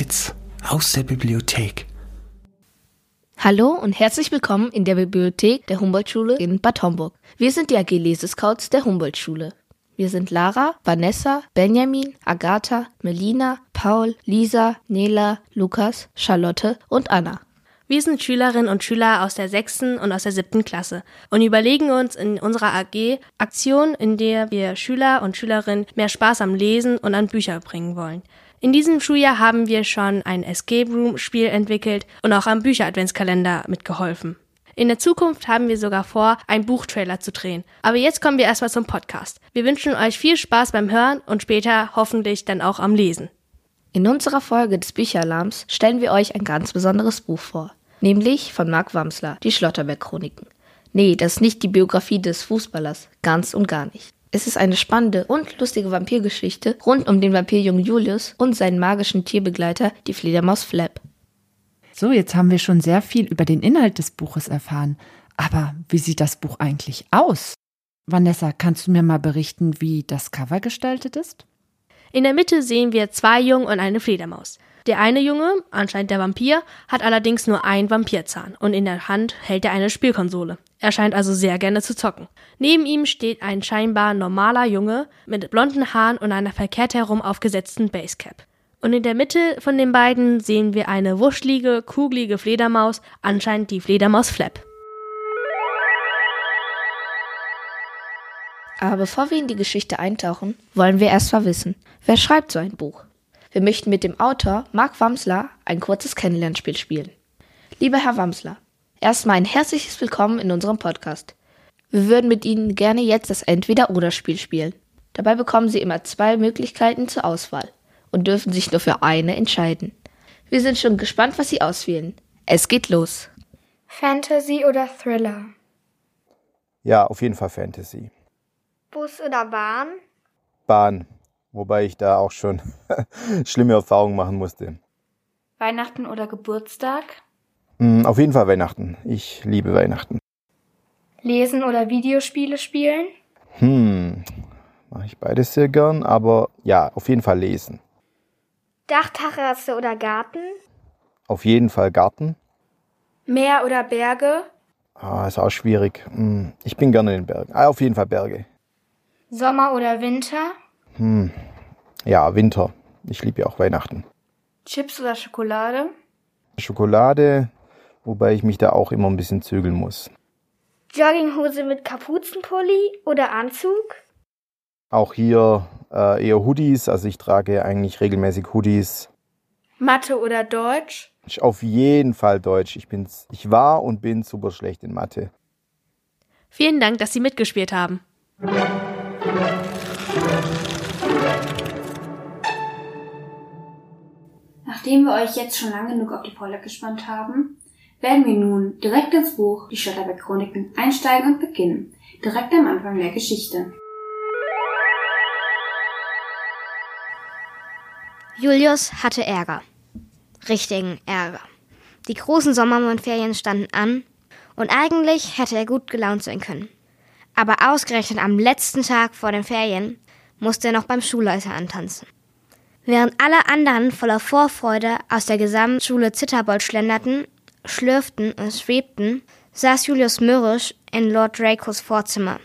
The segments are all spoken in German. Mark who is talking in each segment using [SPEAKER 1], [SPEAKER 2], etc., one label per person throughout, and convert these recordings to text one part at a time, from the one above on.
[SPEAKER 1] Kids aus der Bibliothek.
[SPEAKER 2] Hallo und herzlich willkommen in der Bibliothek der Humboldt-Schule in Bad Homburg. Wir sind die AG Lesescouts der Humboldt-Schule. Wir sind Lara, Vanessa, Benjamin, Agatha, Melina, Paul, Lisa, Nela, Lukas, Charlotte und Anna.
[SPEAKER 3] Wir sind Schülerinnen und Schüler aus der sechsten und aus der siebten Klasse und überlegen uns in unserer AG Aktionen, in der wir Schüler und Schülerinnen mehr Spaß am Lesen und an Bücher bringen wollen. In diesem Schuljahr haben wir schon ein Escape Room Spiel entwickelt und auch am Bücher Adventskalender mitgeholfen. In der Zukunft haben wir sogar vor, einen Buchtrailer zu drehen. Aber jetzt kommen wir erstmal zum Podcast. Wir wünschen euch viel Spaß beim Hören und später hoffentlich dann auch am Lesen.
[SPEAKER 2] In unserer Folge des Bücheralarms stellen wir euch ein ganz besonderes Buch vor. Nämlich von Mark Wamsler, die Schlotterberg-Chroniken. Nee, das ist nicht die Biografie des Fußballers. Ganz und gar nicht. Es ist eine spannende und lustige Vampirgeschichte rund um den Vampirjungen Julius und seinen magischen Tierbegleiter, die Fledermaus Flap.
[SPEAKER 4] So, jetzt haben wir schon sehr viel über den Inhalt des Buches erfahren. Aber wie sieht das Buch eigentlich aus? Vanessa, kannst du mir mal berichten, wie das Cover gestaltet ist?
[SPEAKER 3] In der Mitte sehen wir zwei Jungen und eine Fledermaus. Der eine Junge, anscheinend der Vampir, hat allerdings nur einen Vampirzahn und in der Hand hält er eine Spielkonsole. Er scheint also sehr gerne zu zocken. Neben ihm steht ein scheinbar normaler Junge mit blonden Haaren und einer verkehrt herum aufgesetzten Basecap. Und in der Mitte von den beiden sehen wir eine wuschlige, kugelige Fledermaus, anscheinend die Fledermaus Flap.
[SPEAKER 2] Aber bevor wir in die Geschichte eintauchen, wollen wir erst mal wissen, wer schreibt so ein Buch? Wir möchten mit dem Autor Mark Wamsler ein kurzes Kennenlernspiel spielen. Lieber Herr Wamsler, erstmal ein herzliches Willkommen in unserem Podcast. Wir würden mit Ihnen gerne jetzt das Entweder-Oder-Spiel spielen. Dabei bekommen Sie immer zwei Möglichkeiten zur Auswahl und dürfen sich nur für eine entscheiden. Wir sind schon gespannt, was Sie auswählen. Es geht los.
[SPEAKER 5] Fantasy oder Thriller?
[SPEAKER 6] Ja, auf jeden Fall Fantasy.
[SPEAKER 5] Bus oder Bahn?
[SPEAKER 6] Bahn, wobei ich da auch schon schlimme Erfahrungen machen musste.
[SPEAKER 5] Weihnachten oder Geburtstag?
[SPEAKER 6] Hm, auf jeden Fall Weihnachten. Ich liebe Weihnachten.
[SPEAKER 5] Lesen oder Videospiele spielen?
[SPEAKER 6] Hm, mache ich beides sehr gern, aber ja, auf jeden Fall lesen.
[SPEAKER 5] Dachterrasse oder Garten?
[SPEAKER 6] Auf jeden Fall Garten.
[SPEAKER 5] Meer oder Berge?
[SPEAKER 6] Ah, ist auch schwierig. Hm, ich bin gerne in den Bergen. Ah, auf jeden Fall Berge.
[SPEAKER 5] Sommer oder Winter?
[SPEAKER 6] Hm, ja, Winter. Ich liebe ja auch Weihnachten.
[SPEAKER 5] Chips oder Schokolade?
[SPEAKER 6] Schokolade, wobei ich mich da auch immer ein bisschen zügeln muss.
[SPEAKER 5] Jogginghose mit Kapuzenpulli oder Anzug?
[SPEAKER 6] Auch hier äh, eher Hoodies, also ich trage eigentlich regelmäßig Hoodies.
[SPEAKER 5] Mathe oder Deutsch?
[SPEAKER 6] Auf jeden Fall Deutsch. Ich, bin's, ich war und bin super schlecht in Mathe.
[SPEAKER 3] Vielen Dank, dass Sie mitgespielt haben.
[SPEAKER 7] Nachdem wir euch jetzt schon lange genug auf die Folge gespannt haben, werden wir nun direkt ins Buch Die Schotterbeck-Chroniken einsteigen und beginnen. Direkt am Anfang der Geschichte.
[SPEAKER 8] Julius hatte Ärger. Richtigen Ärger. Die großen Sommermondferien standen an und eigentlich hätte er gut gelaunt sein können. Aber ausgerechnet am letzten Tag vor den Ferien musste er noch beim Schulleiter antanzen. Während alle anderen voller Vorfreude aus der Gesamtschule Zitterbold schlenderten, schlürften und schwebten, saß Julius mürrisch in Lord Dracos Vorzimmer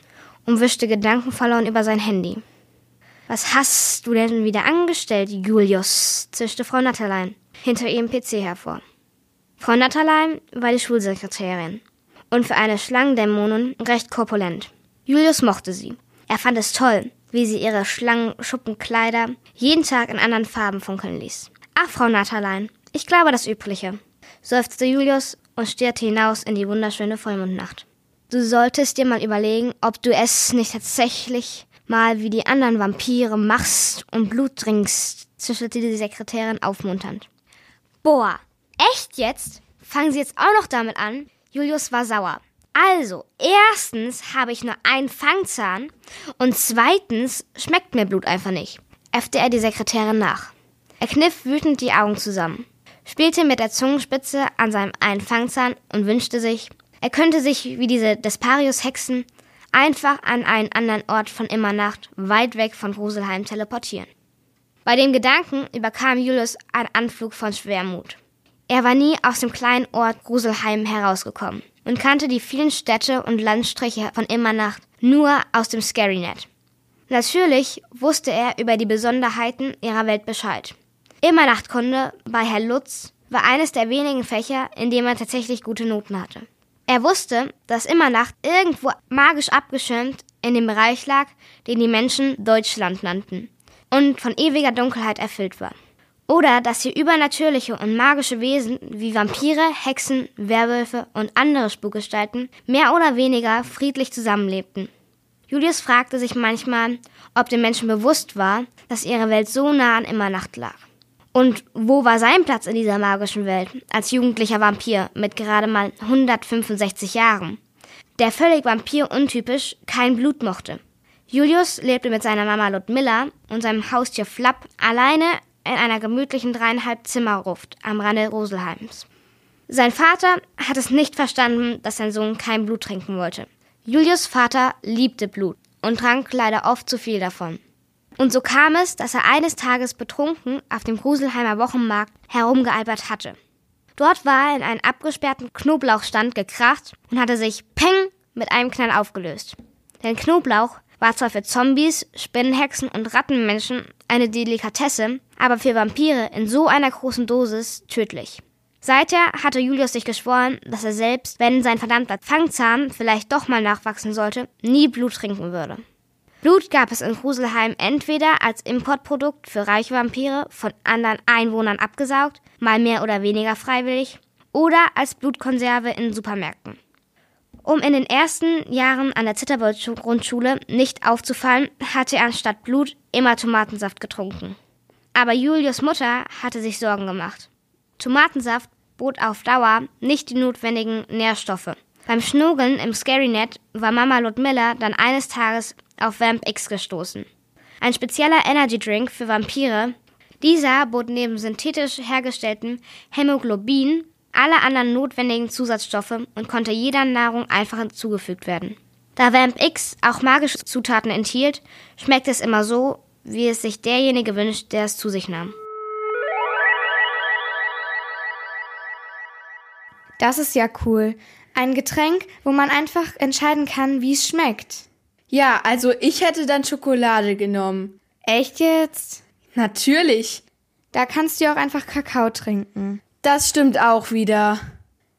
[SPEAKER 8] und wischte gedankenverloren über sein Handy. Was hast du denn wieder angestellt, Julius? zischte Frau Natterlein hinter ihrem PC hervor. Frau Natterlein war die Schulsekretärin und für eine Schlangendämonin recht korpulent. Julius mochte sie. Er fand es toll, wie sie ihre Schlangenschuppenkleider jeden Tag in anderen Farben funkeln ließ. Ach, Frau Natterlein, ich glaube das Übliche, seufzte Julius und stierte hinaus in die wunderschöne Vollmondnacht. Du solltest dir mal überlegen, ob du es nicht tatsächlich mal wie die anderen Vampire machst und Blut trinkst, zischelte die Sekretärin aufmunternd. Boah, echt jetzt? Fangen Sie jetzt auch noch damit an? Julius war sauer. Also, erstens habe ich nur einen Fangzahn und zweitens schmeckt mir Blut einfach nicht, äffte er die Sekretärin nach. Er kniff wütend die Augen zusammen, spielte mit der Zungenspitze an seinem einen Fangzahn und wünschte sich, er könnte sich wie diese Desparius-Hexen einfach an einen anderen Ort von Immernacht, weit weg von Roselheim teleportieren. Bei dem Gedanken überkam Julius ein Anflug von Schwermut. Er war nie aus dem kleinen Ort Gruselheim herausgekommen und kannte die vielen Städte und Landstriche von Immernacht nur aus dem Scarynet. Natürlich wusste er über die Besonderheiten ihrer Welt Bescheid. Immernachtkunde bei Herr Lutz war eines der wenigen Fächer, in dem er tatsächlich gute Noten hatte. Er wusste, dass Immernacht irgendwo magisch abgeschirmt in dem Bereich lag, den die Menschen Deutschland nannten und von ewiger Dunkelheit erfüllt war. Oder dass hier übernatürliche und magische Wesen wie Vampire, Hexen, Werwölfe und andere Spukgestalten mehr oder weniger friedlich zusammenlebten. Julius fragte sich manchmal, ob den Menschen bewusst war, dass ihre Welt so nah an Immernacht lag. Und wo war sein Platz in dieser magischen Welt als jugendlicher Vampir mit gerade mal 165 Jahren, der völlig vampiruntypisch kein Blut mochte? Julius lebte mit seiner Mama Ludmilla und seinem Haustier Flapp alleine in einer gemütlichen dreieinhalb Zimmerruft am Rande Roselheims. Sein Vater hat es nicht verstanden, dass sein Sohn kein Blut trinken wollte. Julius Vater liebte Blut und trank leider oft zu viel davon. Und so kam es, dass er eines Tages betrunken auf dem Gruselheimer Wochenmarkt herumgealbert hatte. Dort war er in einen abgesperrten Knoblauchstand gekracht und hatte sich Peng mit einem Knall aufgelöst. Denn Knoblauch war zwar für Zombies, Spinnenhexen und Rattenmenschen eine Delikatesse, aber für Vampire in so einer großen Dosis tödlich. Seither hatte Julius sich geschworen, dass er selbst, wenn sein verdammter Fangzahn vielleicht doch mal nachwachsen sollte, nie Blut trinken würde. Blut gab es in Gruselheim entweder als Importprodukt für reiche Vampire von anderen Einwohnern abgesaugt, mal mehr oder weniger freiwillig, oder als Blutkonserve in Supermärkten. Um in den ersten Jahren an der Zitterbold-Grundschule nicht aufzufallen, hatte er anstatt Blut immer Tomatensaft getrunken. Aber Julius Mutter hatte sich Sorgen gemacht. Tomatensaft bot auf Dauer nicht die notwendigen Nährstoffe. Beim Schnugeln im Scarynet war Mama Ludmilla dann eines Tages auf Vamp X gestoßen. Ein spezieller Energy Drink für Vampire. Dieser bot neben synthetisch hergestelltem Hämoglobin alle anderen notwendigen Zusatzstoffe und konnte jeder Nahrung einfach hinzugefügt werden. Da Vamp X auch magische Zutaten enthielt, schmeckt es immer so, wie es sich derjenige wünscht, der es zu sich nahm.
[SPEAKER 5] Das ist ja cool. Ein Getränk, wo man einfach entscheiden kann, wie es schmeckt.
[SPEAKER 9] Ja, also ich hätte dann Schokolade genommen.
[SPEAKER 5] Echt jetzt?
[SPEAKER 9] Natürlich.
[SPEAKER 5] Da kannst du auch einfach Kakao trinken.
[SPEAKER 9] Das stimmt auch wieder.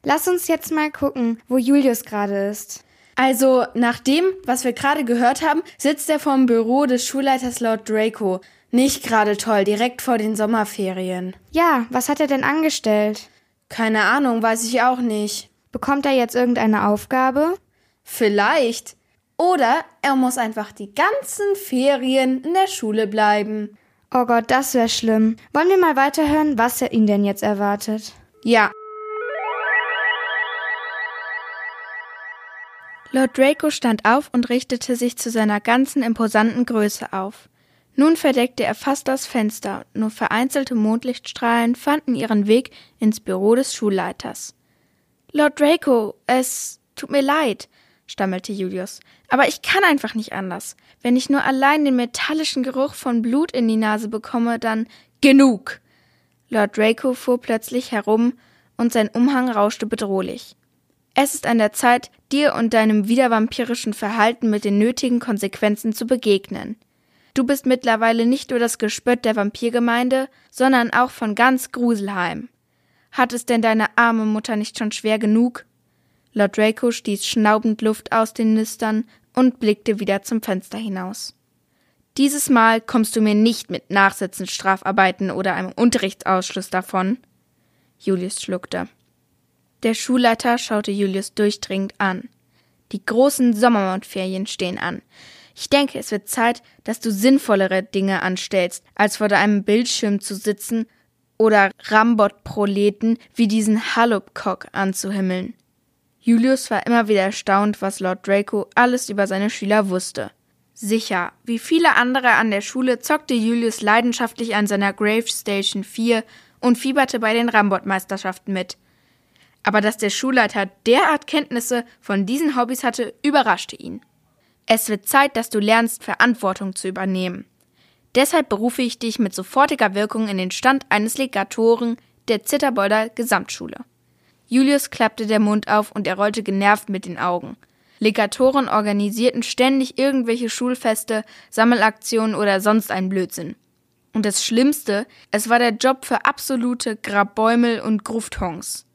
[SPEAKER 5] Lass uns jetzt mal gucken, wo Julius gerade ist.
[SPEAKER 9] Also, nach dem, was wir gerade gehört haben, sitzt er vorm Büro des Schulleiters Lord Draco. Nicht gerade toll, direkt vor den Sommerferien.
[SPEAKER 5] Ja, was hat er denn angestellt?
[SPEAKER 9] Keine Ahnung, weiß ich auch nicht.
[SPEAKER 5] Bekommt er jetzt irgendeine Aufgabe?
[SPEAKER 9] Vielleicht. Oder er muss einfach die ganzen Ferien in der Schule bleiben.
[SPEAKER 5] Oh Gott, das wäre schlimm. Wollen wir mal weiterhören, was er ihn denn jetzt erwartet?
[SPEAKER 9] Ja.
[SPEAKER 10] Lord Draco stand auf und richtete sich zu seiner ganzen imposanten Größe auf. Nun verdeckte er fast das Fenster, nur vereinzelte Mondlichtstrahlen fanden ihren Weg ins Büro des Schulleiters. Lord Draco, es tut mir leid, stammelte Julius, aber ich kann einfach nicht anders. Wenn ich nur allein den metallischen Geruch von Blut in die Nase bekomme, dann genug. Lord Draco fuhr plötzlich herum und sein Umhang rauschte bedrohlich. Es ist an der Zeit, dir und deinem wiedervampirischen Verhalten mit den nötigen Konsequenzen zu begegnen. Du bist mittlerweile nicht nur das Gespött der Vampirgemeinde, sondern auch von ganz Gruselheim. Hat es denn deine arme Mutter nicht schon schwer genug? Lord Draco stieß schnaubend Luft aus den Nüstern und blickte wieder zum Fenster hinaus. Dieses Mal kommst du mir nicht mit Nachsitzen, Strafarbeiten oder einem Unterrichtsausschluss davon. Julius schluckte. Der Schulleiter schaute Julius durchdringend an. Die großen Sommermondferien stehen an. Ich denke, es wird Zeit, dass du sinnvollere Dinge anstellst, als vor deinem Bildschirm zu sitzen oder Rambot-Proleten wie diesen Hallupcock anzuhimmeln. Julius war immer wieder erstaunt, was Lord Draco alles über seine Schüler wusste. Sicher, wie viele andere an der Schule zockte Julius leidenschaftlich an seiner Grave Station 4 und fieberte bei den Rambot-Meisterschaften mit. Aber dass der Schulleiter derart Kenntnisse von diesen Hobbys hatte, überraschte ihn. Es wird Zeit, dass du lernst, Verantwortung zu übernehmen. Deshalb berufe ich dich mit sofortiger Wirkung in den Stand eines Legatoren der Zitterbolder Gesamtschule. Julius klappte der Mund auf und er rollte genervt mit den Augen. Legatoren organisierten ständig irgendwelche Schulfeste, Sammelaktionen oder sonst einen Blödsinn. Und das Schlimmste, es war der Job für absolute Grabbäumel und Grufthongs.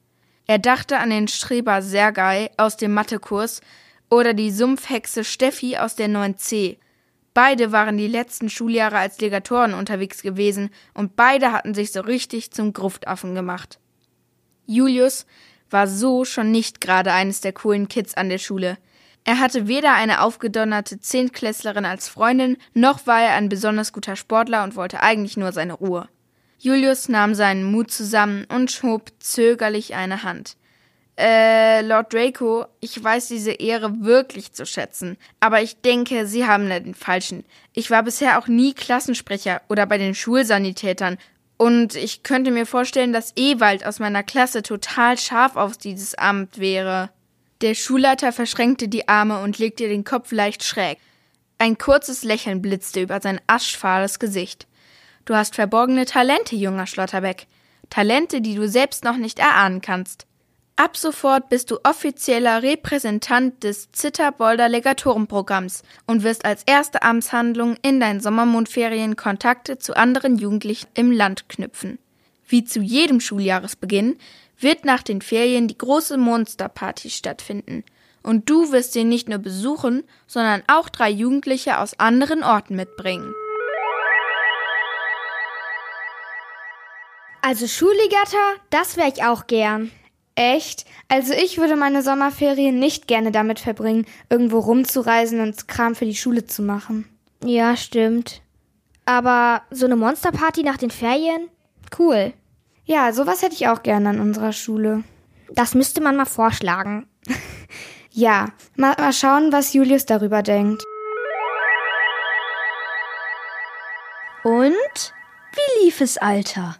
[SPEAKER 10] Er dachte an den Streber Sergei aus dem Mathekurs oder die Sumpfhexe Steffi aus der 9c. Beide waren die letzten Schuljahre als Legatoren unterwegs gewesen und beide hatten sich so richtig zum Gruftaffen gemacht. Julius war so schon nicht gerade eines der coolen Kids an der Schule. Er hatte weder eine aufgedonnerte Zehntklässlerin als Freundin, noch war er ein besonders guter Sportler und wollte eigentlich nur seine Ruhe. Julius nahm seinen Mut zusammen und schob zögerlich eine Hand. Äh, Lord Draco, ich weiß diese Ehre wirklich zu schätzen, aber ich denke, Sie haben da den falschen. Ich war bisher auch nie Klassensprecher oder bei den Schulsanitätern und ich könnte mir vorstellen, dass Ewald aus meiner Klasse total scharf auf dieses Amt wäre. Der Schulleiter verschränkte die Arme und legte den Kopf leicht schräg. Ein kurzes Lächeln blitzte über sein aschfahles Gesicht. Du hast verborgene Talente, junger Schlotterbeck. Talente, die du selbst noch nicht erahnen kannst. Ab sofort bist du offizieller Repräsentant des Zitterbolder Legatorenprogramms und wirst als erste Amtshandlung in deinen Sommermondferien Kontakte zu anderen Jugendlichen im Land knüpfen. Wie zu jedem Schuljahresbeginn wird nach den Ferien die große Monsterparty stattfinden. Und du wirst sie nicht nur besuchen, sondern auch drei Jugendliche aus anderen Orten mitbringen.
[SPEAKER 5] Also Schulligatter, das wäre ich auch gern. Echt? Also ich würde meine Sommerferien nicht gerne damit verbringen, irgendwo rumzureisen und Kram für die Schule zu machen.
[SPEAKER 8] Ja, stimmt. Aber so eine Monsterparty nach den Ferien? Cool.
[SPEAKER 5] Ja, sowas hätte ich auch gerne an unserer Schule.
[SPEAKER 8] Das müsste man mal vorschlagen.
[SPEAKER 5] ja, mal, mal schauen, was Julius darüber denkt.
[SPEAKER 11] Und? Wie lief es, Alter?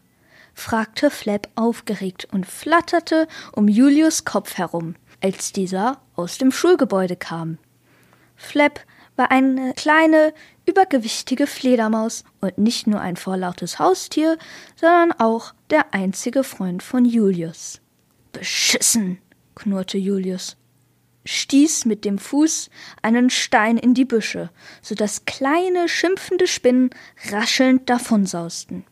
[SPEAKER 11] Fragte Flap aufgeregt und flatterte um Julius Kopf herum, als dieser aus dem Schulgebäude kam. Flap war eine kleine, übergewichtige Fledermaus und nicht nur ein vorlautes Haustier, sondern auch der einzige Freund von Julius. Beschissen, knurrte Julius, stieß mit dem Fuß einen Stein in die Büsche, so dass kleine, schimpfende Spinnen raschelnd davonsausten.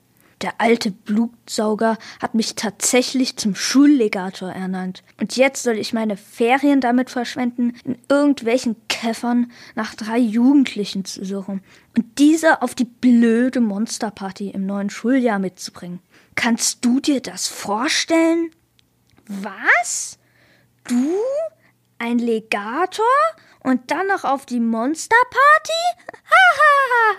[SPEAKER 11] Der alte Blutsauger hat mich tatsächlich zum Schullegator ernannt. Und jetzt soll ich meine Ferien damit verschwenden, in irgendwelchen Käffern nach drei Jugendlichen zu suchen und diese auf die blöde Monsterparty im neuen Schuljahr mitzubringen. Kannst du dir das vorstellen? Was? Du? Ein Legator? Und dann noch auf die Monsterparty?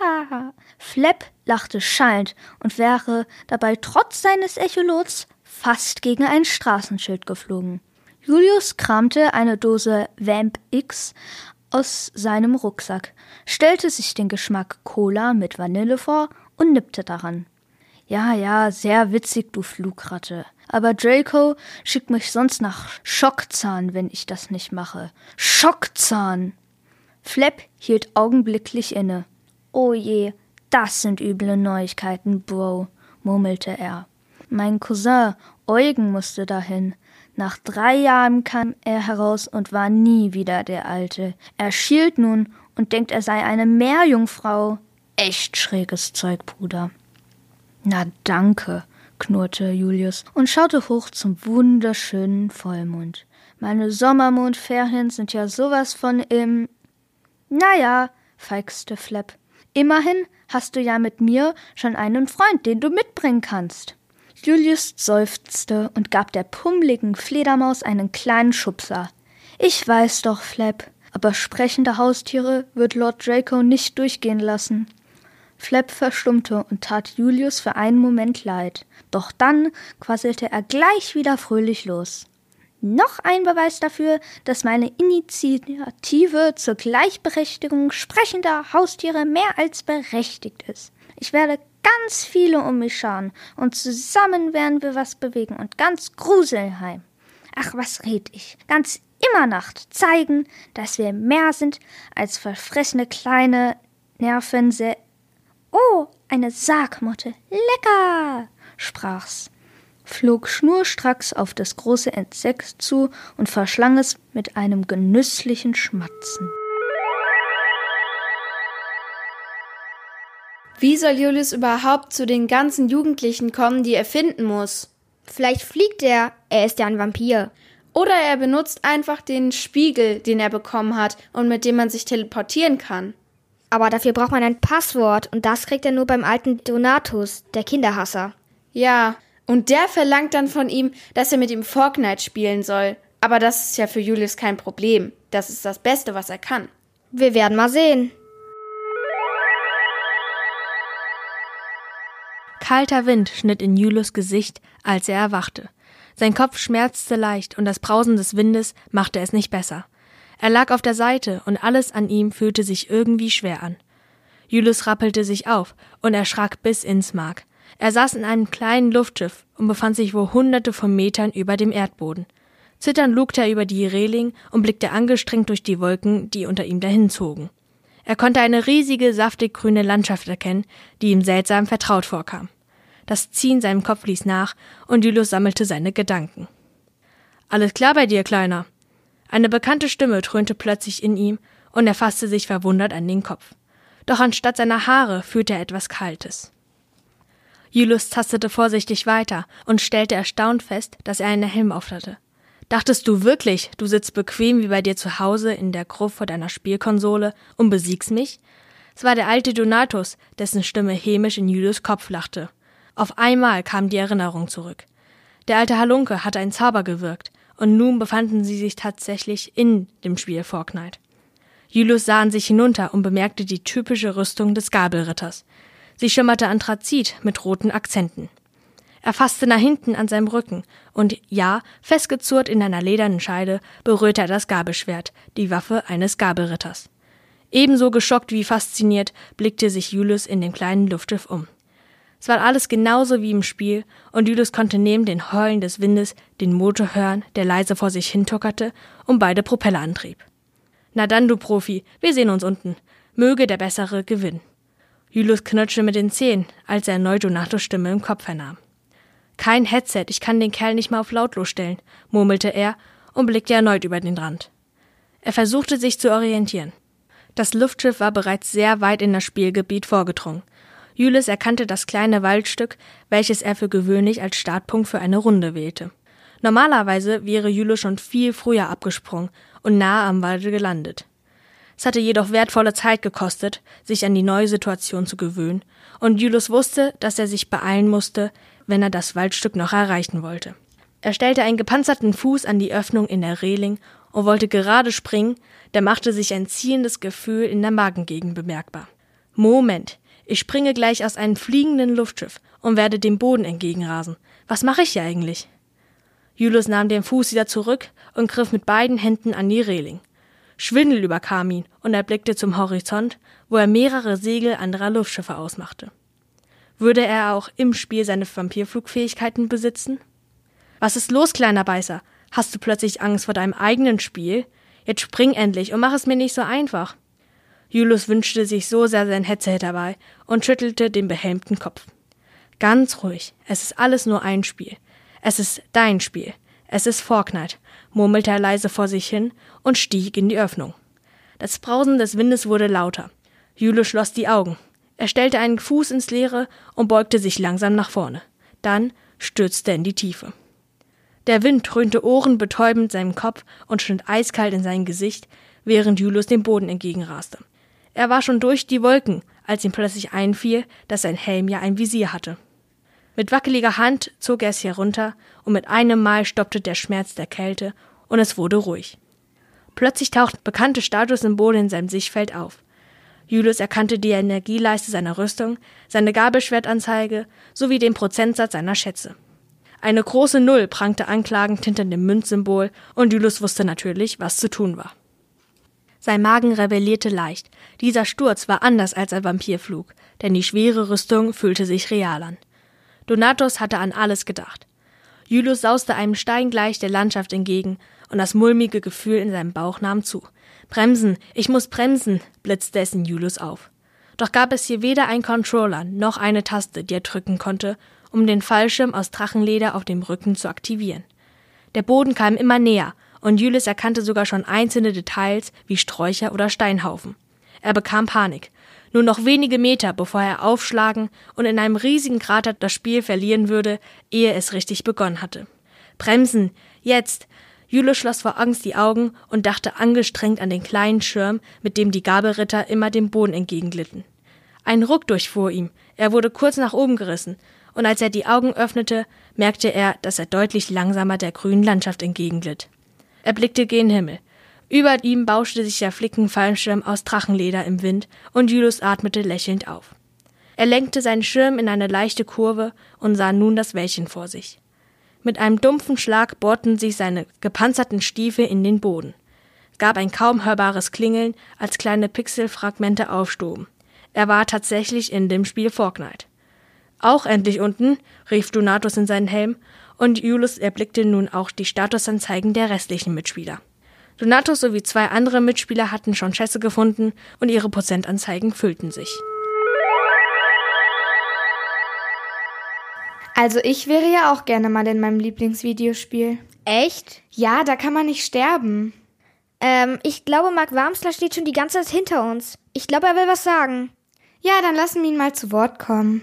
[SPEAKER 11] Hahaha. Flap lachte schallend und wäre dabei trotz seines Echolots fast gegen ein Straßenschild geflogen. Julius kramte eine Dose Vamp X aus seinem Rucksack, stellte sich den Geschmack Cola mit Vanille vor und nippte daran. Ja, ja, sehr witzig, du Flugratte. Aber Draco schickt mich sonst nach Schockzahn, wenn ich das nicht mache. Schockzahn! Flap hielt augenblicklich inne. Oh je, das sind üble Neuigkeiten, Bro, murmelte er. Mein Cousin Eugen musste dahin. Nach drei Jahren kam er heraus und war nie wieder der Alte. Er schielt nun und denkt, er sei eine Meerjungfrau. Echt schräges Zeug, Bruder. Na danke, knurrte Julius und schaute hoch zum wunderschönen Vollmond. Meine Sommermondferien sind ja sowas von im. Naja, feixte Flap. Immerhin hast du ja mit mir schon einen Freund, den du mitbringen kannst. Julius seufzte und gab der pummeligen Fledermaus einen kleinen Schubser. Ich weiß doch, Flap, aber sprechende Haustiere wird Lord Draco nicht durchgehen lassen. Flap verstummte und tat Julius für einen Moment leid, doch dann quasselte er gleich wieder fröhlich los. Noch ein Beweis dafür, dass meine Initiative zur Gleichberechtigung sprechender Haustiere mehr als berechtigt ist. Ich werde ganz viele um mich scharen und zusammen werden wir was bewegen und ganz Gruselheim. Ach, was red ich? Ganz immer Nacht zeigen, dass wir mehr sind als verfressene kleine Nervense. Oh, eine Sargmotte. Lecker! sprach's, flog schnurstracks auf das große Insekt zu und verschlang es mit einem genüsslichen Schmatzen.
[SPEAKER 9] Wie soll Julius überhaupt zu den ganzen Jugendlichen kommen, die er finden muss?
[SPEAKER 5] Vielleicht fliegt er, er ist ja ein Vampir.
[SPEAKER 9] Oder er benutzt einfach den Spiegel, den er bekommen hat und mit dem man sich teleportieren kann.
[SPEAKER 5] Aber dafür braucht man ein Passwort und das kriegt er nur beim alten Donatus, der Kinderhasser.
[SPEAKER 9] Ja, und der verlangt dann von ihm, dass er mit ihm Fortnite spielen soll. Aber das ist ja für Julius kein Problem. Das ist das Beste, was er kann.
[SPEAKER 5] Wir werden mal sehen.
[SPEAKER 3] Kalter Wind schnitt in Julius Gesicht, als er erwachte. Sein Kopf schmerzte leicht und das Brausen des Windes machte es nicht besser. Er lag auf der Seite und alles an ihm fühlte sich irgendwie schwer an. Julius rappelte sich auf und erschrak bis ins Mark. Er saß in einem kleinen Luftschiff und befand sich wohl hunderte von Metern über dem Erdboden. Zitternd lugte er über die Reling und blickte angestrengt durch die Wolken, die unter ihm dahinzogen. Er konnte eine riesige, saftig grüne Landschaft erkennen, die ihm seltsam vertraut vorkam. Das Ziehen seinem Kopf ließ nach, und Julius sammelte seine Gedanken. Alles klar bei dir, Kleiner. Eine bekannte Stimme dröhnte plötzlich in ihm, und er fasste sich verwundert an den Kopf. Doch anstatt seiner Haare fühlte er etwas Kaltes. Julius tastete vorsichtig weiter und stellte erstaunt fest, dass er einen Helm aufhatte. Dachtest du wirklich, du sitzt bequem wie bei dir zu Hause in der Gruft vor deiner Spielkonsole und besiegst mich? Es war der alte Donatus, dessen Stimme hämisch in Julius Kopf lachte. Auf einmal kam die Erinnerung zurück. Der alte Halunke hatte einen Zauber gewirkt, und nun befanden sie sich tatsächlich in dem Spiel Fortnite. Julius sah an sich hinunter und bemerkte die typische Rüstung des Gabelritters. Sie schimmerte anthrazit mit roten Akzenten. Er fasste nach hinten an seinem Rücken und ja, festgezurrt in einer ledernen Scheide, berührte er das Gabelschwert, die Waffe eines Gabelritters. Ebenso geschockt wie fasziniert blickte sich Julius in dem kleinen Luftschiff um. Es war alles genauso wie im Spiel, und Julius konnte neben den Heulen des Windes den Motor hören, der leise vor sich hintuckerte und beide Propeller antrieb. Na dann, du Profi, wir sehen uns unten. Möge der Bessere gewinnen. Julius knirschte mit den Zähnen, als er erneut Donatos Stimme im Kopf vernahm. Kein Headset, ich kann den Kerl nicht mal auf lautlos stellen, murmelte er und blickte erneut über den Rand. Er versuchte sich zu orientieren. Das Luftschiff war bereits sehr weit in das Spielgebiet vorgedrungen. Julius erkannte das kleine Waldstück, welches er für gewöhnlich als Startpunkt für eine Runde wählte. Normalerweise wäre Julius schon viel früher abgesprungen und nahe am Walde gelandet. Es hatte jedoch wertvolle Zeit gekostet, sich an die neue Situation zu gewöhnen, und Julius wusste, dass er sich beeilen musste, wenn er das Waldstück noch erreichen wollte. Er stellte einen gepanzerten Fuß an die Öffnung in der Reling und wollte gerade springen, da machte sich ein ziehendes Gefühl in der Magengegend bemerkbar. Moment, ich springe gleich aus einem fliegenden Luftschiff und werde dem Boden entgegenrasen. Was mache ich hier eigentlich? Julius nahm den Fuß wieder zurück und griff mit beiden Händen an die Reling. Schwindel überkam ihn und er blickte zum Horizont, wo er mehrere Segel anderer Luftschiffe ausmachte. Würde er auch im Spiel seine Vampirflugfähigkeiten besitzen? Was ist los, kleiner Beißer? Hast du plötzlich Angst vor deinem eigenen Spiel? Jetzt spring endlich und mach es mir nicht so einfach. Julius wünschte sich so sehr sein Headset dabei und schüttelte den behelmten Kopf. Ganz ruhig, es ist alles nur ein Spiel. Es ist dein Spiel. Es ist Fortnite, murmelte er leise vor sich hin und stieg in die Öffnung. Das Brausen des Windes wurde lauter. Julius schloss die Augen. Er stellte einen Fuß ins Leere und beugte sich langsam nach vorne. Dann stürzte er in die Tiefe. Der Wind dröhnte ohrenbetäubend seinem Kopf und schnitt eiskalt in sein Gesicht, während Julius dem Boden entgegenraste. Er war schon durch die Wolken, als ihm plötzlich einfiel, dass sein Helm ja ein Visier hatte. Mit wackeliger Hand zog er es herunter, und mit einem Mal stoppte der Schmerz der Kälte, und es wurde ruhig. Plötzlich tauchten bekannte Statussymbole in seinem Sichtfeld auf. Julius erkannte die Energieleiste seiner Rüstung, seine Gabelschwertanzeige sowie den Prozentsatz seiner Schätze. Eine große Null prangte anklagend hinter dem Münzsymbol und Julius wusste natürlich, was zu tun war. Sein Magen rebellierte leicht. Dieser Sturz war anders als ein Vampirflug, denn die schwere Rüstung fühlte sich real an. Donatus hatte an alles gedacht. Julius sauste einem Stein gleich der Landschaft entgegen, und das mulmige Gefühl in seinem Bauch nahm zu. Bremsen, ich muss bremsen, blitzte es in Julius auf. Doch gab es hier weder einen Controller noch eine Taste, die er drücken konnte, um den Fallschirm aus Drachenleder auf dem Rücken zu aktivieren. Der Boden kam immer näher, und Julius erkannte sogar schon einzelne Details wie Sträucher oder Steinhaufen. Er bekam Panik. Nur noch wenige Meter, bevor er aufschlagen und in einem riesigen Krater das Spiel verlieren würde, ehe es richtig begonnen hatte. Bremsen, jetzt! Julius schloss vor Angst die Augen und dachte angestrengt an den kleinen Schirm, mit dem die Gabelritter immer dem Boden entgegenglitten. Ein Ruck durchfuhr ihm, er wurde kurz nach oben gerissen, und als er die Augen öffnete, merkte er, dass er deutlich langsamer der grünen Landschaft entgegenglitt. Er blickte gen Himmel. Über ihm bauschte sich der Flickenfallschirm aus Drachenleder im Wind, und Julius atmete lächelnd auf. Er lenkte seinen Schirm in eine leichte Kurve und sah nun das Wäldchen vor sich. Mit einem dumpfen Schlag bohrten sich seine gepanzerten Stiefel in den Boden, gab ein kaum hörbares Klingeln, als kleine Pixelfragmente aufstoben. Er war tatsächlich in dem Spiel Fortnite. Auch endlich unten, rief Donatus in seinen Helm, und Julius erblickte nun auch die Statusanzeigen der restlichen Mitspieler. Donatus sowie zwei andere Mitspieler hatten schon Schätze gefunden und ihre Prozentanzeigen füllten sich.
[SPEAKER 5] Also ich wäre ja auch gerne mal in meinem Lieblingsvideospiel.
[SPEAKER 8] Echt?
[SPEAKER 5] Ja, da kann man nicht sterben.
[SPEAKER 8] Ähm, ich glaube, Mark Warmsler steht schon die ganze Zeit hinter uns. Ich glaube, er will was sagen.
[SPEAKER 5] Ja, dann lassen wir ihn mal zu Wort kommen.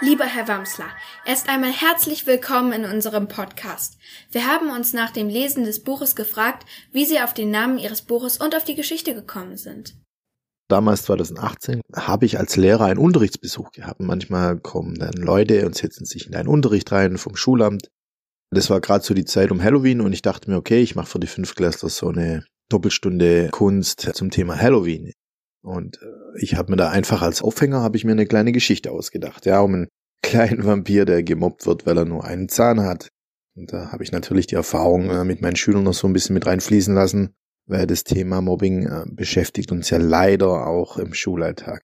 [SPEAKER 10] Lieber Herr Wamsler, erst einmal herzlich willkommen in unserem Podcast. Wir haben uns nach dem Lesen des Buches gefragt, wie Sie auf den Namen Ihres Buches und auf die Geschichte gekommen sind.
[SPEAKER 6] Damals 2018 habe ich als Lehrer einen Unterrichtsbesuch gehabt. Manchmal kommen dann Leute und setzen sich in deinen Unterricht rein vom Schulamt. Das war gerade so die Zeit um Halloween und ich dachte mir, okay, ich mache für die Fünftklässler so eine Doppelstunde Kunst zum Thema Halloween. Und äh, ich habe mir da einfach als Aufhänger habe ich mir eine kleine Geschichte ausgedacht, ja, um einen kleinen Vampir, der gemobbt wird, weil er nur einen Zahn hat. Und da habe ich natürlich die Erfahrung äh, mit meinen Schülern noch so ein bisschen mit reinfließen lassen weil das Thema Mobbing äh, beschäftigt uns ja leider auch im Schulalltag.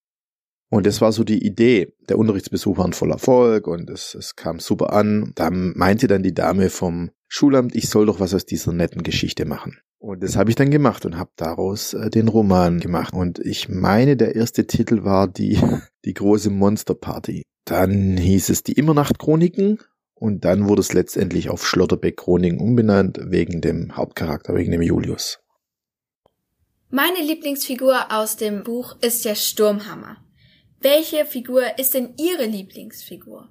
[SPEAKER 6] Und das war so die Idee. Der Unterrichtsbesuch war ein voller Erfolg und es, es kam super an. Da meinte dann die Dame vom Schulamt, ich soll doch was aus dieser netten Geschichte machen. Und das habe ich dann gemacht und habe daraus äh, den Roman gemacht. Und ich meine, der erste Titel war die, die große Monsterparty. Dann hieß es die Immernacht-Chroniken und dann wurde es letztendlich auf Schlotterbeck-Chroniken umbenannt wegen dem Hauptcharakter, wegen dem Julius.
[SPEAKER 10] Meine Lieblingsfigur aus dem Buch ist der Sturmhammer. Welche Figur ist denn Ihre Lieblingsfigur?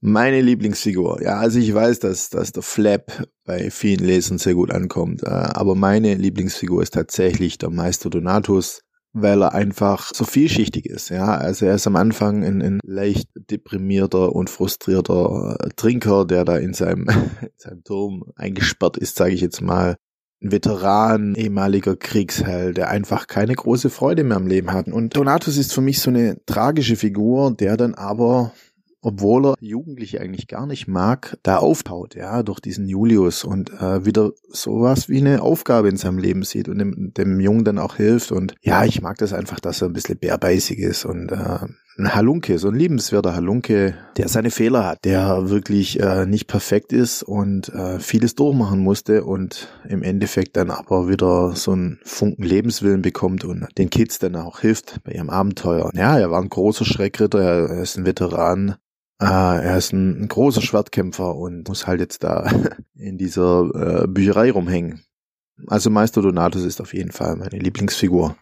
[SPEAKER 6] Meine Lieblingsfigur. Ja, also ich weiß, dass, dass der Flap bei vielen Lesern sehr gut ankommt. Äh, aber meine Lieblingsfigur ist tatsächlich der Meister Donatus, weil er einfach so vielschichtig ist. Ja, also er ist am Anfang ein, ein leicht deprimierter und frustrierter äh, Trinker, der da in seinem, in seinem Turm eingesperrt ist, sage ich jetzt mal. Veteran, ehemaliger Kriegsheld, der einfach keine große Freude mehr am Leben hat. Und Donatus ist für mich so eine tragische Figur, der dann aber obwohl er Jugendliche eigentlich gar nicht mag, da auftaut, ja, durch diesen Julius und äh, wieder sowas wie eine Aufgabe in seinem Leben sieht und dem, dem Jungen dann auch hilft. Und ja, ich mag das einfach, dass er ein bisschen bärbeißig ist und äh, ein Halunke, so ein liebenswerter Halunke, der seine Fehler hat, der wirklich äh, nicht perfekt ist und äh, vieles durchmachen musste und im Endeffekt dann aber wieder so einen Funken Lebenswillen bekommt und den Kids dann auch hilft bei ihrem Abenteuer. Ja, er war ein großer Schreckritter, er ist ein Veteran, äh, er ist ein, ein, großer Schwertkämpfer und muss halt jetzt da in dieser äh, Bücherei rumhängen. Also Meister Donatus ist auf jeden Fall meine Lieblingsfigur.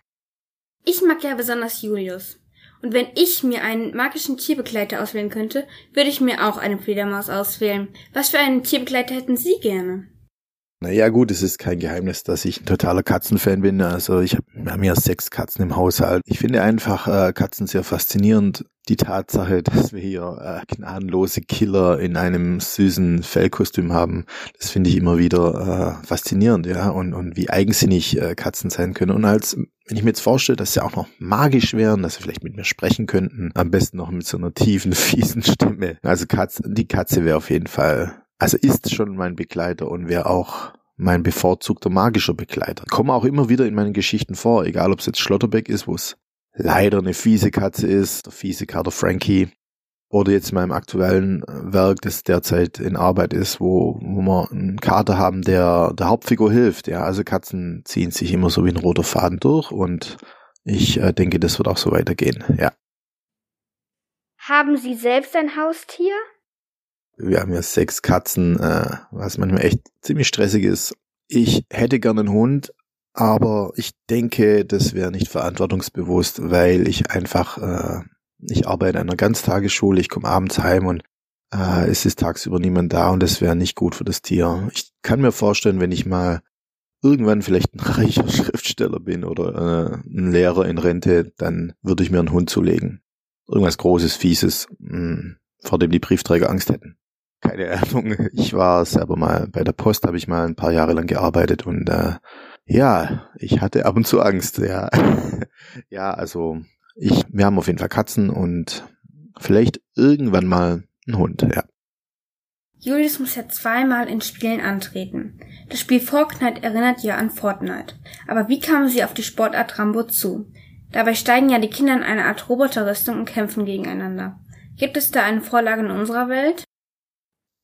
[SPEAKER 10] Ich mag ja besonders Julius. Und wenn ich mir einen magischen Tierbegleiter auswählen könnte, würde ich mir auch eine Fledermaus auswählen. Was für einen Tierbegleiter hätten Sie gerne?
[SPEAKER 6] Naja gut, es ist kein Geheimnis, dass ich ein totaler Katzenfan bin. Also ich habe hab ja sechs Katzen im Haushalt. Ich finde einfach äh, Katzen sehr faszinierend. Die Tatsache, dass wir hier äh, gnadenlose Killer in einem süßen Fellkostüm haben, das finde ich immer wieder äh, faszinierend, ja. Und, und wie eigensinnig äh, Katzen sein können. Und als wenn ich mir jetzt vorstelle, dass sie auch noch magisch wären, dass sie vielleicht mit mir sprechen könnten, am besten noch mit so einer tiefen, fiesen Stimme. Also Katze, die Katze wäre auf jeden Fall also ist schon mein Begleiter und wäre auch mein bevorzugter magischer Begleiter. Komme auch immer wieder in meinen Geschichten vor, egal ob es jetzt Schlotterbeck ist, wo es leider eine fiese Katze ist, der fiese Kater Frankie. Oder jetzt in meinem aktuellen Werk, das derzeit in Arbeit ist, wo, wo wir einen Kater haben, der der Hauptfigur hilft. Ja, also Katzen ziehen sich immer so wie ein roter Faden durch und ich äh, denke, das wird auch so weitergehen. Ja.
[SPEAKER 5] Haben Sie selbst ein Haustier?
[SPEAKER 6] Wir haben ja sechs Katzen, äh, was manchmal echt ziemlich stressig ist. Ich hätte gerne einen Hund, aber ich denke, das wäre nicht verantwortungsbewusst, weil ich einfach, äh, ich arbeite in einer Ganztagesschule, ich komme abends heim und äh, es ist tagsüber niemand da und das wäre nicht gut für das Tier. Ich kann mir vorstellen, wenn ich mal irgendwann vielleicht ein reicher Schriftsteller bin oder äh, ein Lehrer in Rente, dann würde ich mir einen Hund zulegen. Irgendwas Großes, Fieses, mh, hm, vor dem die Briefträger Angst hätten. Keine Ahnung. Ich war selber mal bei der Post, habe ich mal ein paar Jahre lang gearbeitet und äh, ja, ich hatte ab und zu Angst, ja. ja, also ich, wir haben auf jeden Fall Katzen und vielleicht irgendwann mal einen Hund, ja.
[SPEAKER 7] Julius muss ja zweimal in Spielen antreten. Das Spiel Fortnite erinnert ja an Fortnite. Aber wie kamen sie auf die Sportart Rambo zu? Dabei steigen ja die Kinder in eine Art Roboterrüstung und kämpfen gegeneinander. Gibt es da eine Vorlage in unserer Welt?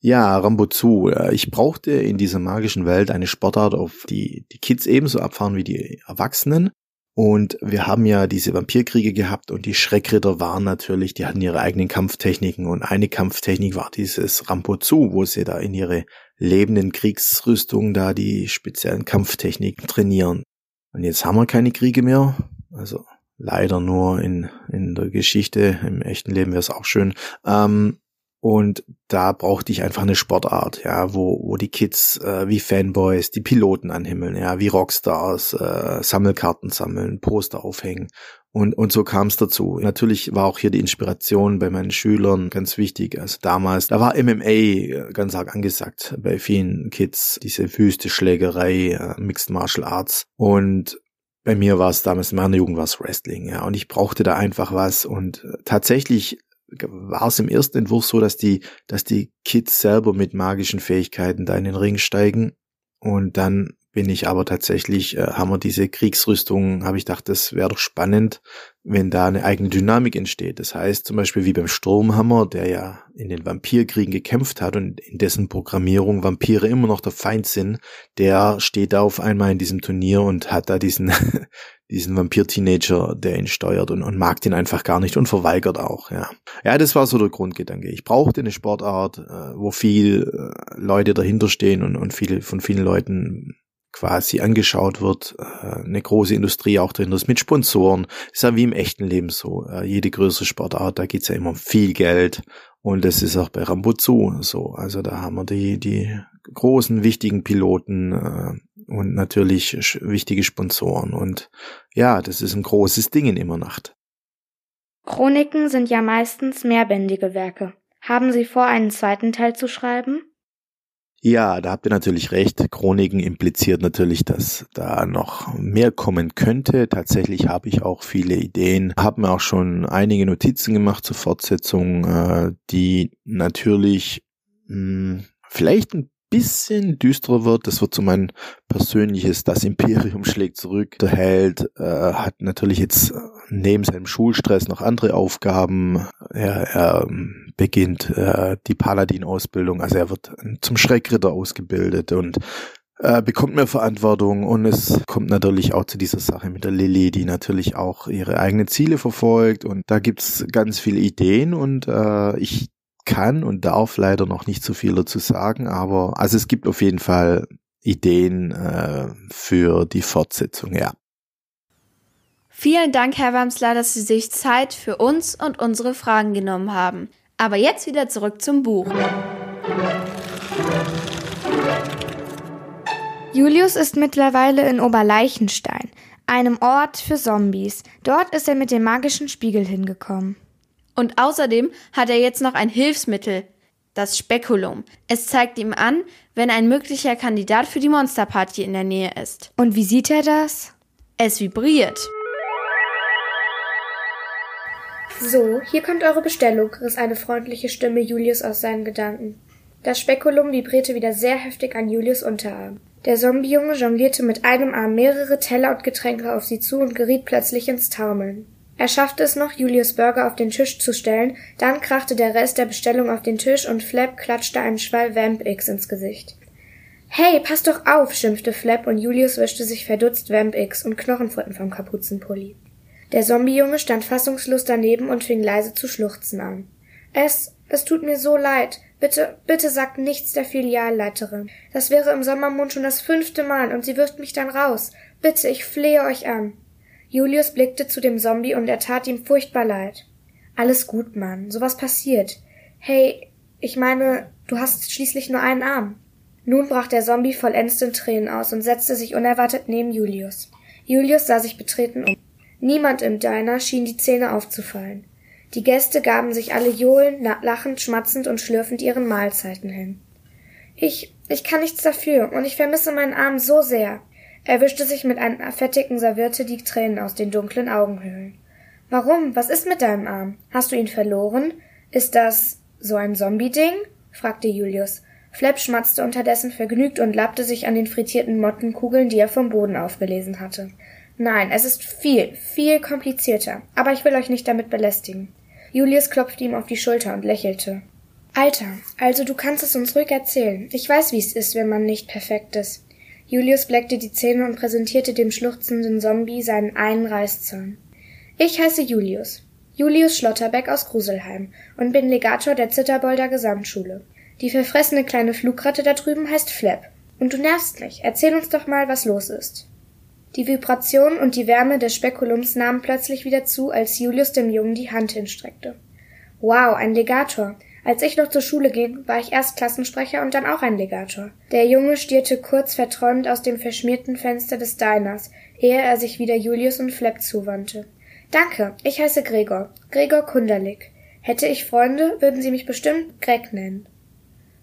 [SPEAKER 6] Ja, Rambo zu. Ich brauchte in dieser magischen Welt eine Sportart, auf die die Kids ebenso abfahren wie die Erwachsenen. Und wir haben ja diese Vampirkriege gehabt und die Schreckritter waren natürlich, die hatten ihre eigenen Kampftechniken und eine Kampftechnik war dieses Rambo zu, wo sie da in ihre lebenden Kriegsrüstungen da die speziellen Kampftechniken trainieren. Und jetzt haben wir keine Kriege mehr, also leider nur in, in der Geschichte, im echten Leben wäre es auch schön. Ähm, und da brauchte ich einfach eine Sportart, ja, wo, wo die Kids äh, wie Fanboys die Piloten anhimmeln, ja, wie Rockstars, äh, Sammelkarten sammeln, Poster aufhängen. Und, und so kam es dazu. Natürlich war auch hier die Inspiration bei meinen Schülern ganz wichtig. Also damals, da war MMA äh, ganz arg angesagt bei vielen Kids, diese wüste Schlägerei, äh, Mixed Martial Arts. Und bei mir war es damals, in meiner Jugend war es Wrestling, ja. Und ich brauchte da einfach was. Und äh, tatsächlich war es im ersten Entwurf so, dass die, dass die Kids selber mit magischen Fähigkeiten da in den Ring steigen. Und dann bin ich aber tatsächlich, äh, haben wir diese Kriegsrüstung, habe ich gedacht, das wäre doch spannend, wenn da eine eigene Dynamik entsteht. Das heißt zum Beispiel wie beim Sturmhammer, der ja in den Vampirkriegen gekämpft hat und in dessen Programmierung Vampire immer noch der Feind sind, der steht da auf einmal in diesem Turnier und hat da diesen, diesen Vampir-Teenager, der ihn steuert und, und mag den einfach gar nicht und verweigert auch, ja. Ja, das war so der Grundgedanke. Ich brauchte eine Sportart, äh, wo viel äh, Leute dahinter stehen und, und viele, von vielen Leuten quasi angeschaut wird, äh, eine große Industrie auch dahinter ist mit Sponsoren. Ist ja wie im echten Leben so. Äh, jede größere Sportart, da geht's ja immer um viel Geld und das ist auch bei Rambuzu so. Also da haben wir die, die großen, wichtigen Piloten äh, und natürlich wichtige Sponsoren. Und ja, das ist ein großes Ding in Immernacht.
[SPEAKER 5] Chroniken sind ja meistens mehrbändige Werke. Haben Sie vor, einen zweiten Teil zu schreiben?
[SPEAKER 6] Ja, da habt ihr natürlich recht. Chroniken impliziert natürlich, dass da noch mehr kommen könnte. Tatsächlich habe ich auch viele Ideen, habe mir auch schon einige Notizen gemacht zur Fortsetzung, äh, die natürlich mh, hm, vielleicht ein bisschen düsterer wird. Das wird so mein persönliches, das Imperium schlägt zurück. Der Held äh, hat natürlich jetzt neben seinem Schulstress noch andere Aufgaben. Er, er ähm, beginnt äh, die Paladin-Ausbildung, also er wird zum Schreckritter ausgebildet und äh, bekommt mehr Verantwortung und es kommt natürlich auch zu dieser Sache mit der Lilly, die natürlich auch ihre eigenen Ziele verfolgt und da gibt's ganz viele Ideen und äh, ich kann und darf leider noch nicht so viel dazu sagen, aber also es gibt auf jeden Fall Ideen äh, für die Fortsetzung, ja.
[SPEAKER 10] Vielen Dank, Herr Wamsler, dass Sie sich Zeit für uns und unsere Fragen genommen haben. Aber jetzt wieder zurück zum Buch.
[SPEAKER 5] Julius ist mittlerweile in Oberleichenstein, einem Ort für Zombies. Dort ist er mit dem magischen Spiegel hingekommen.
[SPEAKER 10] Und außerdem hat er jetzt noch ein Hilfsmittel, das Spekulum. Es zeigt ihm an, wenn ein möglicher Kandidat für die Monsterparty in der Nähe ist.
[SPEAKER 5] Und wie sieht er das?
[SPEAKER 10] Es vibriert.
[SPEAKER 5] So, hier kommt eure Bestellung, riss eine freundliche Stimme Julius aus seinen Gedanken. Das Spekulum vibrierte wieder sehr heftig an Julius Unterarm. Der Zombiejunge jonglierte mit einem Arm mehrere Teller und Getränke auf sie zu und geriet plötzlich ins Taumeln.
[SPEAKER 12] Er schaffte es noch, Julius Burger auf den Tisch zu stellen, dann krachte der Rest der Bestellung auf den Tisch und Flap klatschte einen Schwall Vamp X ins Gesicht. Hey, pass doch auf, schimpfte Flap und Julius wischte sich verdutzt Vamp X und Knochenfutten vom Kapuzenpulli. Der Zombiejunge stand fassungslos daneben und fing leise zu schluchzen an. Es, es tut mir so leid. Bitte, bitte sagt nichts der Filialleiterin. Das wäre im Sommermond schon das fünfte Mal und sie wirft mich dann raus. Bitte, ich flehe euch an. Julius blickte zu dem Zombie und er tat ihm furchtbar leid. Alles gut, Mann. Sowas passiert. Hey, ich meine, du hast schließlich nur einen Arm. Nun brach der Zombie vollends in Tränen aus und setzte sich unerwartet neben Julius. Julius sah sich betreten um. Niemand im Diner schien die Zähne aufzufallen. Die Gäste gaben sich alle johlend, lachend, schmatzend und schlürfend ihren Mahlzeiten hin. Ich, ich kann nichts dafür und ich vermisse meinen Arm so sehr. Er wischte sich mit einer fettigen Serviette die Tränen aus den dunklen Augenhöhlen. Warum? Was ist mit deinem Arm? Hast du ihn verloren? Ist das so ein Zombie-Ding? fragte Julius. Flap schmatzte unterdessen vergnügt und lappte sich an den frittierten Mottenkugeln, die er vom Boden aufgelesen hatte. Nein, es ist viel, viel komplizierter, aber ich will euch nicht damit belästigen. Julius klopfte ihm auf die Schulter und lächelte. Alter, also du kannst es uns ruhig erzählen. Ich weiß, wie es ist, wenn man nicht perfekt ist. Julius bleckte die Zähne und präsentierte dem schluchzenden Zombie seinen einen Reißzahn. Ich heiße Julius. Julius Schlotterbeck aus Gruselheim und bin Legator der Zitterbolder Gesamtschule. Die verfressene kleine Flugratte da drüben heißt Flap. Und du nervst mich. Erzähl uns doch mal, was los ist. Die Vibration und die Wärme des Spekulums nahmen plötzlich wieder zu, als Julius dem Jungen die Hand hinstreckte. Wow, ein Legator. Als ich noch zur Schule ging, war ich erst Klassensprecher und dann auch ein Legator. Der Junge stierte kurz verträumt aus dem verschmierten Fenster des Diners, ehe er sich wieder Julius und Flap zuwandte. Danke, ich heiße Gregor. Gregor Kunderlich. Hätte ich Freunde, würden sie mich bestimmt Greg nennen.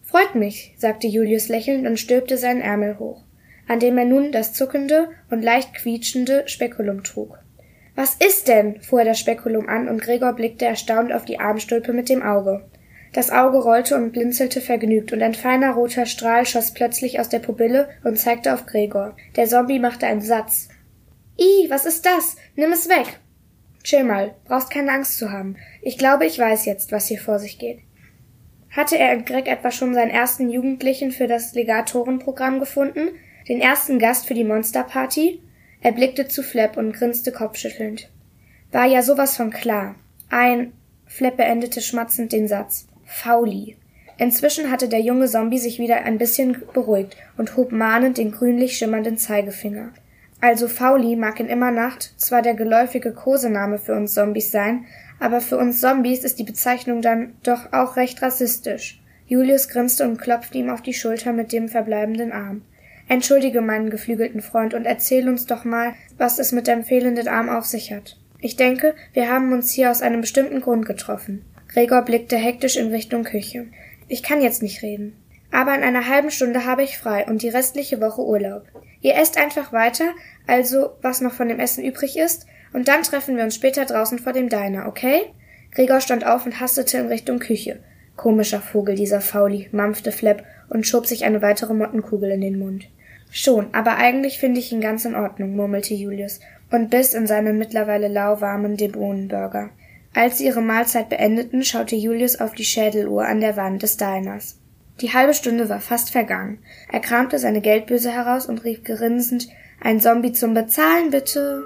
[SPEAKER 12] Freut mich, sagte Julius lächelnd und stülpte seinen Ärmel hoch, an dem er nun das zuckende und leicht quietschende Spekulum trug. Was ist denn? fuhr er das Spekulum an und Gregor blickte erstaunt auf die Armstulpe mit dem Auge. Das Auge rollte und blinzelte vergnügt, und ein feiner roter Strahl schoss plötzlich aus der Pupille und zeigte auf Gregor. Der Zombie machte einen Satz. I, was ist das? Nimm es weg. Chill mal, brauchst keine Angst zu haben. Ich glaube, ich weiß jetzt, was hier vor sich geht. Hatte er in Greg etwa schon seinen ersten Jugendlichen für das Legatorenprogramm gefunden? Den ersten Gast für die Monsterparty? Er blickte zu Flap und grinste kopfschüttelnd. War ja sowas von klar. Ein Flap beendete schmatzend den Satz. Fauli. Inzwischen hatte der junge Zombie sich wieder ein bisschen beruhigt und hob mahnend den grünlich schimmernden Zeigefinger. Also Fauli mag in Immernacht zwar der geläufige Kosename für uns Zombies sein, aber für uns Zombies ist die Bezeichnung dann doch auch recht rassistisch. Julius grinste und klopfte ihm auf die Schulter mit dem verbleibenden Arm. Entschuldige meinen geflügelten Freund und erzähl uns doch mal, was es mit dem fehlenden Arm auf sich hat. Ich denke, wir haben uns hier aus einem bestimmten Grund getroffen. Gregor blickte hektisch in Richtung Küche. Ich kann jetzt nicht reden. Aber in einer halben Stunde habe ich frei und die restliche Woche Urlaub. Ihr esst einfach weiter, also was noch von dem Essen übrig ist, und dann treffen wir uns später draußen vor dem Diner, okay? Gregor stand auf und hastete in Richtung Küche. Komischer Vogel, dieser Fauli, mampfte Flap und schob sich eine weitere Mottenkugel in den Mund. Schon, aber eigentlich finde ich ihn ganz in Ordnung, murmelte Julius und biss in seinen mittlerweile lauwarmen Debohnenburger. Als sie ihre Mahlzeit beendeten, schaute Julius auf die Schädeluhr an der Wand des Diners. Die halbe Stunde war fast vergangen. Er kramte seine Geldböse heraus und rief grinsend Ein Zombie zum Bezahlen, bitte.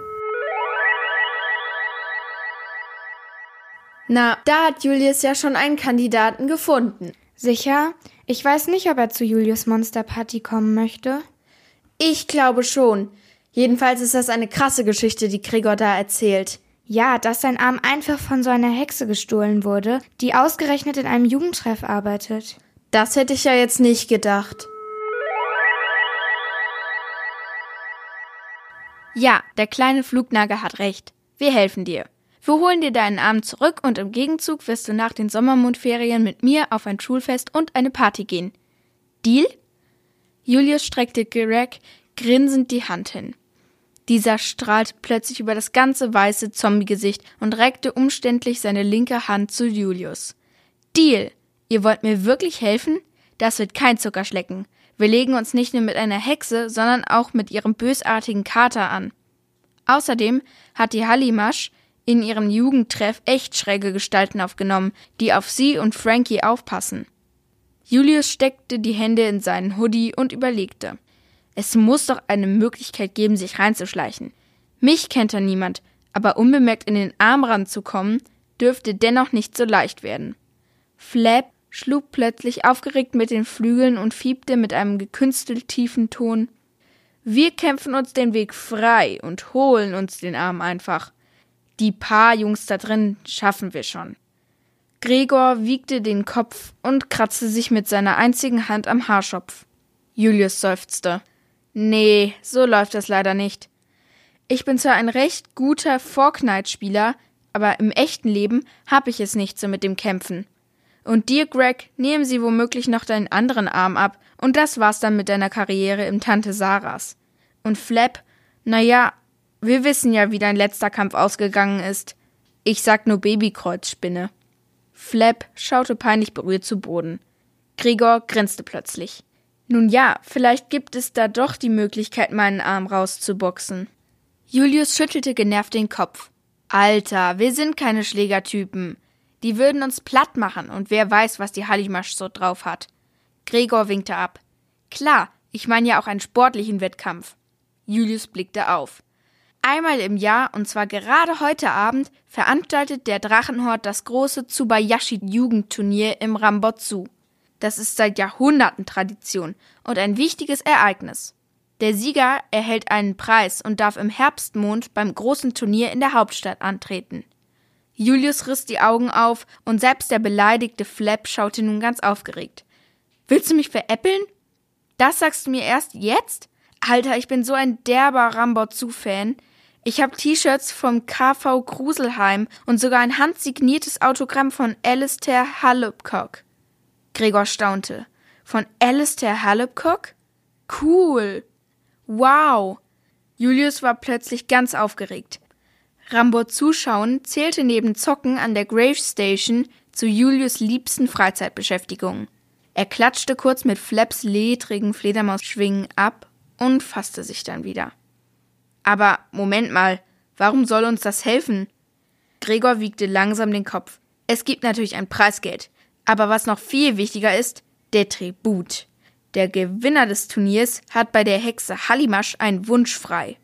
[SPEAKER 10] Na, da hat Julius ja schon einen Kandidaten gefunden.
[SPEAKER 5] Sicher? Ich weiß nicht, ob er zu Julius Monsterparty kommen möchte.
[SPEAKER 10] Ich glaube schon. Jedenfalls ist das eine krasse Geschichte, die Gregor da erzählt.
[SPEAKER 5] Ja, dass sein Arm einfach von so einer Hexe gestohlen wurde, die ausgerechnet in einem Jugendtreff arbeitet.
[SPEAKER 10] Das hätte ich ja jetzt nicht gedacht. Ja, der kleine Flugnagel hat recht. Wir helfen dir. Wir holen dir deinen Arm zurück und im Gegenzug wirst du nach den Sommermondferien mit mir auf ein Schulfest und eine Party gehen. Deal? Julius streckte Greg grinsend die Hand hin. Dieser strahlte plötzlich über das ganze weiße Zombie-Gesicht und reckte umständlich seine linke Hand zu Julius. Deal! Ihr wollt mir wirklich helfen? Das wird kein Zuckerschlecken. Wir legen uns nicht nur mit einer Hexe, sondern auch mit ihrem bösartigen Kater an. Außerdem hat die Hallimasch, in ihrem Jugendtreff echt schräge Gestalten aufgenommen, die auf sie und Frankie aufpassen. Julius steckte die Hände in seinen Hoodie und überlegte. Es muss doch eine Möglichkeit geben, sich reinzuschleichen. Mich kennt da niemand, aber unbemerkt in den Arm ranzukommen, dürfte dennoch nicht so leicht werden. Flap schlug plötzlich aufgeregt mit den Flügeln und fiebte mit einem gekünstelt tiefen Ton. Wir kämpfen uns den Weg frei und holen uns den Arm einfach. Die paar Jungs da drin schaffen wir schon. Gregor wiegte den Kopf und kratzte sich mit seiner einzigen Hand am Haarschopf. Julius seufzte. Nee, so läuft das leider nicht. Ich bin zwar ein recht guter Fortnite-Spieler, aber im echten Leben hab ich es nicht so mit dem Kämpfen. Und dir, Greg, nehmen sie womöglich noch deinen anderen Arm ab, und das war's dann mit deiner Karriere im Tante Saras. Und Flap, na ja, wir wissen ja, wie dein letzter Kampf ausgegangen ist. Ich sag nur Babykreuzspinne. Flap schaute peinlich berührt zu Boden. Gregor grinste plötzlich. Nun ja, vielleicht gibt es da doch die Möglichkeit, meinen Arm rauszuboxen. Julius schüttelte genervt den Kopf. Alter, wir sind keine Schlägertypen. Die würden uns platt machen und wer weiß, was die Hallimasch so drauf hat. Gregor winkte ab. Klar, ich meine ja auch einen sportlichen Wettkampf. Julius blickte auf. Einmal im Jahr, und zwar gerade heute Abend, veranstaltet der Drachenhort das große Tsubayashi-Jugendturnier im Rambotsu. Das ist seit Jahrhunderten Tradition und ein wichtiges Ereignis. Der Sieger erhält einen Preis und darf im Herbstmond beim großen Turnier in der Hauptstadt antreten. Julius riss die Augen auf und selbst der beleidigte Flap schaute nun ganz aufgeregt. Willst du mich veräppeln? Das sagst du mir erst jetzt? Alter, ich bin so ein derber Rambotzu-Fan. Ich habe T-Shirts vom KV Gruselheim und sogar ein handsigniertes Autogramm von Alistair Hallupcock. Gregor staunte. Von Alistair Hallupcock? Cool. Wow. Julius war plötzlich ganz aufgeregt. Rambo zuschauen zählte neben Zocken an der Grave Station zu Julius liebsten Freizeitbeschäftigungen. Er klatschte kurz mit Flaps ledrigen Fledermausschwingen ab und fasste sich dann wieder. Aber Moment mal, warum soll uns das helfen? Gregor wiegte langsam den Kopf. Es gibt natürlich ein Preisgeld, aber was noch viel wichtiger ist, der Tribut. Der Gewinner des Turniers hat bei der Hexe Hallimasch einen Wunsch frei.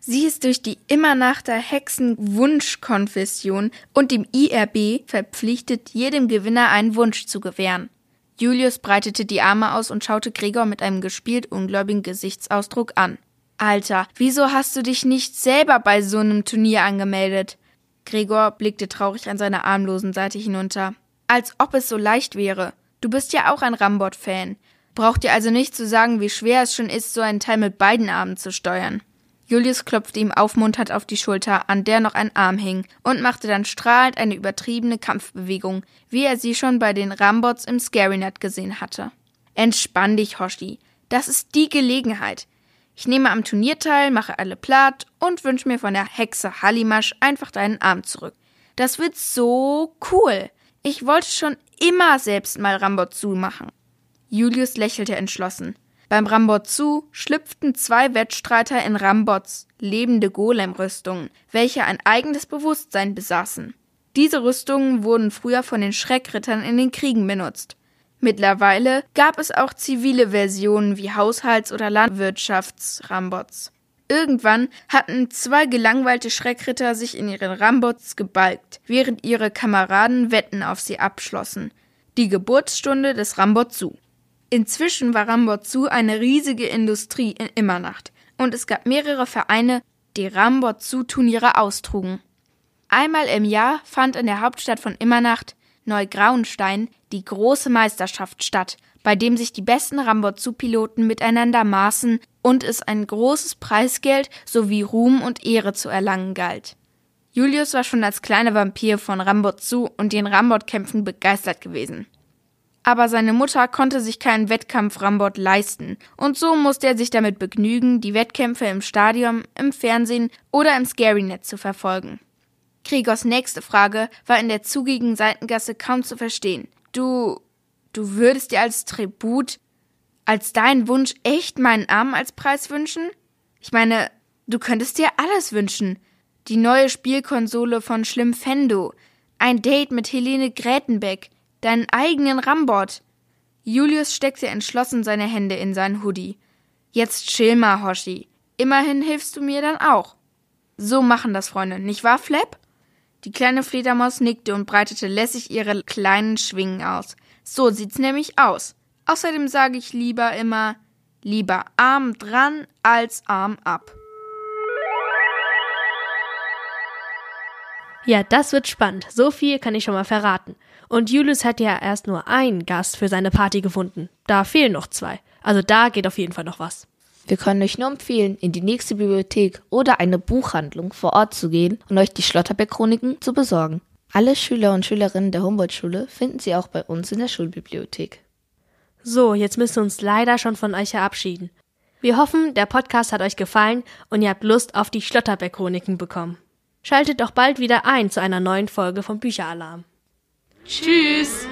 [SPEAKER 10] Sie ist durch die immer nach der Hexenwunschkonfession und dem IRB verpflichtet, jedem Gewinner einen Wunsch zu gewähren. Julius breitete die Arme aus und schaute Gregor mit einem gespielt ungläubigen Gesichtsausdruck an. Alter, wieso hast du dich nicht selber bei so einem Turnier angemeldet? Gregor blickte traurig an seiner armlosen Seite hinunter. Als ob es so leicht wäre. Du bist ja auch ein Rambot-Fan. Braucht dir also nicht zu sagen, wie schwer es schon ist, so einen Teil mit beiden Armen zu steuern. Julius klopfte ihm aufmunternd auf die Schulter, an der noch ein Arm hing, und machte dann strahlend eine übertriebene Kampfbewegung, wie er sie schon bei den Rambots im Scarynet gesehen hatte. Entspann dich, Hoshi. Das ist die Gelegenheit. Ich nehme am Turnier teil, mache alle platt und wünsche mir von der Hexe Hallimasch einfach deinen Arm zurück. Das wird so cool. Ich wollte schon immer selbst mal Rambot zumachen. Julius lächelte entschlossen. Beim Rambotzu schlüpften zwei Wettstreiter in Rambots, lebende Golem-Rüstungen, welche ein eigenes Bewusstsein besaßen. Diese Rüstungen wurden früher von den Schreckrittern in den Kriegen benutzt. Mittlerweile gab es auch zivile Versionen wie Haushalts- oder Landwirtschafts-Rambots. Irgendwann hatten zwei gelangweilte Schreckritter sich in ihren Rambots gebalgt, während ihre Kameraden Wetten auf sie abschlossen. Die Geburtsstunde des Rambotzu. Inzwischen war Rambotzu eine riesige Industrie in Immernacht und es gab mehrere Vereine, die Rambotzu-Turniere austrugen. Einmal im Jahr fand in der Hauptstadt von Immernacht, Neugrauenstein, die große Meisterschaft statt, bei dem sich die besten Rambotzu-Piloten miteinander maßen und es ein großes Preisgeld sowie Ruhm und Ehre zu erlangen galt. Julius war schon als kleiner Vampir von Rambotzu und den Rambot-Kämpfen begeistert gewesen aber seine Mutter konnte sich keinen Wettkampf Rambot leisten, und so musste er sich damit begnügen, die Wettkämpfe im Stadion, im Fernsehen oder im Scarynet zu verfolgen. Gregors nächste Frage war in der zugigen Seitengasse kaum zu verstehen. Du, du würdest dir als Tribut, als dein Wunsch echt meinen Arm als Preis wünschen? Ich meine, du könntest dir alles wünschen. Die neue Spielkonsole von Schlimmfendo. Ein Date mit Helene Grätenbeck. Deinen eigenen Rambot. Julius steckte entschlossen seine Hände in seinen Hoodie. Jetzt chill mal, Hoshi. Immerhin hilfst du mir dann auch. So machen das Freunde, nicht wahr, Flap? Die kleine Fledermaus nickte und breitete lässig ihre kleinen Schwingen aus. So sieht's nämlich aus. Außerdem sage ich lieber immer, lieber Arm dran als Arm ab.
[SPEAKER 3] Ja, das wird spannend. So viel kann ich schon mal verraten. Und Julius hat ja erst nur einen Gast für seine Party gefunden. Da fehlen noch zwei. Also da geht auf jeden Fall noch was.
[SPEAKER 2] Wir können euch nur empfehlen, in die nächste Bibliothek oder eine Buchhandlung vor Ort zu gehen und euch die Schlotterbeck-Chroniken zu besorgen. Alle Schüler und Schülerinnen der Humboldt-Schule finden sie auch bei uns in der Schulbibliothek.
[SPEAKER 3] So, jetzt müssen wir uns leider schon von euch verabschieden. Wir hoffen, der Podcast hat euch gefallen und ihr habt Lust auf die Schlotterbeck-Chroniken bekommen. Schaltet doch bald wieder ein zu einer neuen Folge vom Bücheralarm.
[SPEAKER 10] Tschüss!